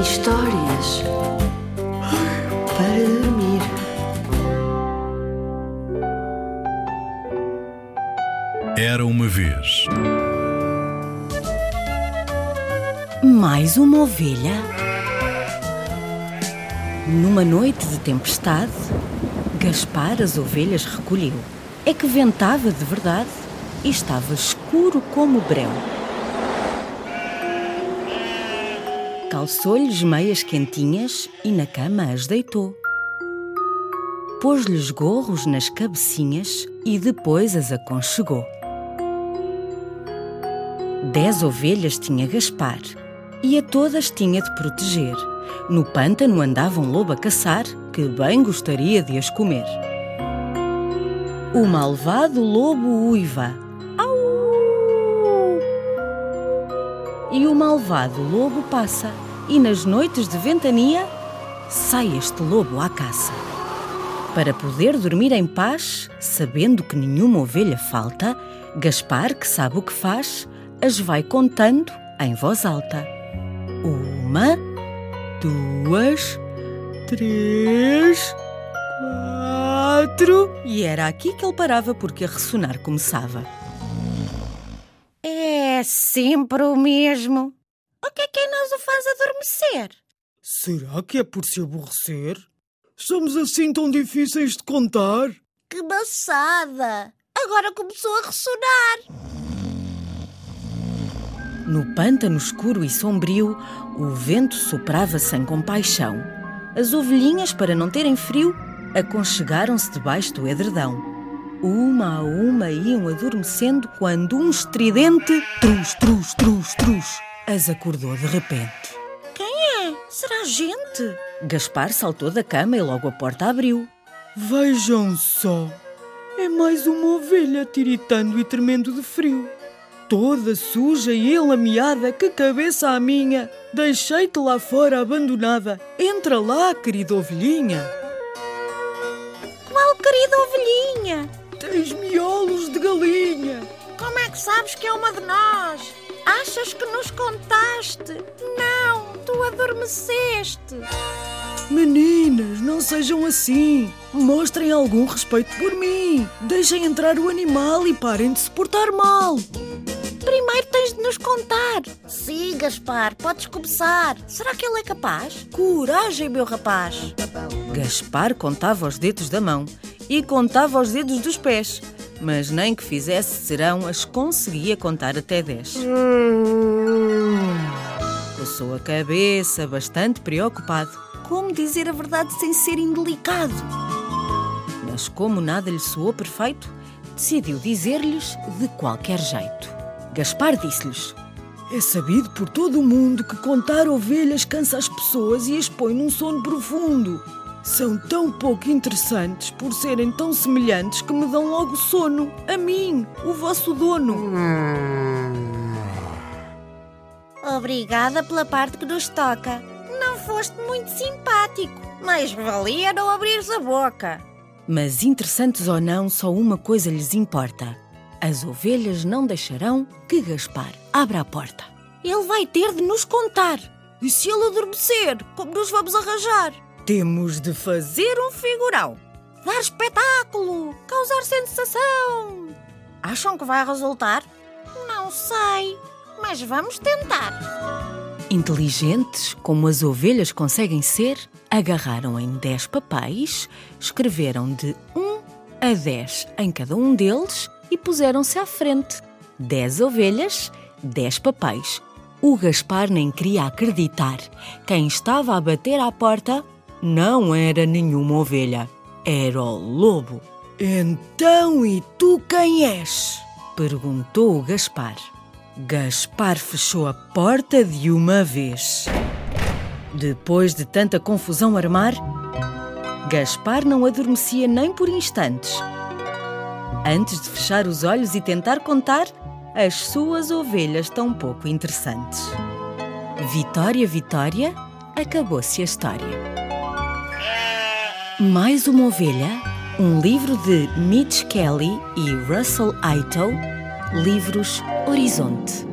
Histórias para dormir. Era uma vez. Mais uma ovelha? Numa noite de tempestade, Gaspar as ovelhas recolheu. É que ventava de verdade e estava escuro como breu. Calçou-lhes meias quentinhas e na cama as deitou. Pôs-lhes gorros nas cabecinhas e depois as aconchegou. Dez ovelhas tinha Gaspar e a todas tinha de proteger. No pântano andava um lobo a caçar que bem gostaria de as comer. O malvado lobo uiva. Au! E o malvado lobo passa, e nas noites de ventania sai este lobo à caça. Para poder dormir em paz, sabendo que nenhuma ovelha falta, Gaspar, que sabe o que faz, as vai contando em voz alta. Uma, duas, três, quatro. E era aqui que ele parava porque a ressonar começava. É sempre o mesmo. O que é que faz adormecer? Será que é por se aborrecer? Somos assim tão difíceis de contar? Que maçada! Agora começou a ressonar. No pântano escuro e sombrio, o vento soprava sem compaixão. As ovelhinhas, para não terem frio, aconchegaram-se debaixo do edredão. Uma a uma iam adormecendo quando um estridente trus, trus, trus, trus as acordou de repente. Será gente? Gaspar saltou da cama e logo a porta abriu. Vejam só! É mais uma ovelha tiritando e tremendo de frio. Toda suja e enlameada, que cabeça a minha! Deixei-te lá fora abandonada. Entra lá, querida ovelhinha. Qual querida ovelhinha? Tens miolos de galinha. Como é que sabes que é uma de nós? Achas que nos contaste? Adormeceste. Meninas, não sejam assim. Mostrem algum respeito por mim. Deixem entrar o animal e parem de se portar mal. Primeiro tens de nos contar. Sim, Gaspar, podes começar. Será que ele é capaz? Coragem, meu rapaz. Gaspar contava os dedos da mão e contava os dedos dos pés, mas nem que fizesse serão as conseguia contar até dez. Coçou a cabeça, bastante preocupado. Como dizer a verdade sem ser indelicado? Mas como nada lhe soou perfeito, decidiu dizer-lhes de qualquer jeito. Gaspar disse-lhes: É sabido por todo o mundo que contar ovelhas cansa as pessoas e as põe num sono profundo. São tão pouco interessantes por serem tão semelhantes que me dão logo sono. A mim, o vosso dono. Obrigada pela parte que nos toca. Não foste muito simpático, mas valia não abrires a boca. Mas interessantes ou não, só uma coisa lhes importa. As ovelhas não deixarão que Gaspar abra a porta. Ele vai ter de nos contar. E se ele adormecer, como nos vamos arranjar? Temos de fazer um figurão. Dar espetáculo, causar sensação. Acham que vai resultar? Não sei, mas vamos tentar. Inteligentes, como as ovelhas conseguem ser, agarraram em dez papéis, escreveram de um a dez em cada um deles e puseram-se à frente. Dez ovelhas, dez papéis. O Gaspar nem queria acreditar. Quem estava a bater à porta não era nenhuma ovelha, era o lobo. Então, e tu quem és? Perguntou o Gaspar. Gaspar fechou a porta de uma vez. Depois de tanta confusão armar, Gaspar não adormecia nem por instantes. Antes de fechar os olhos e tentar contar as suas ovelhas tão pouco interessantes. Vitória, Vitória, acabou-se a história. Mais uma ovelha, um livro de Mitch Kelly e Russell Aito, livros Horizonte.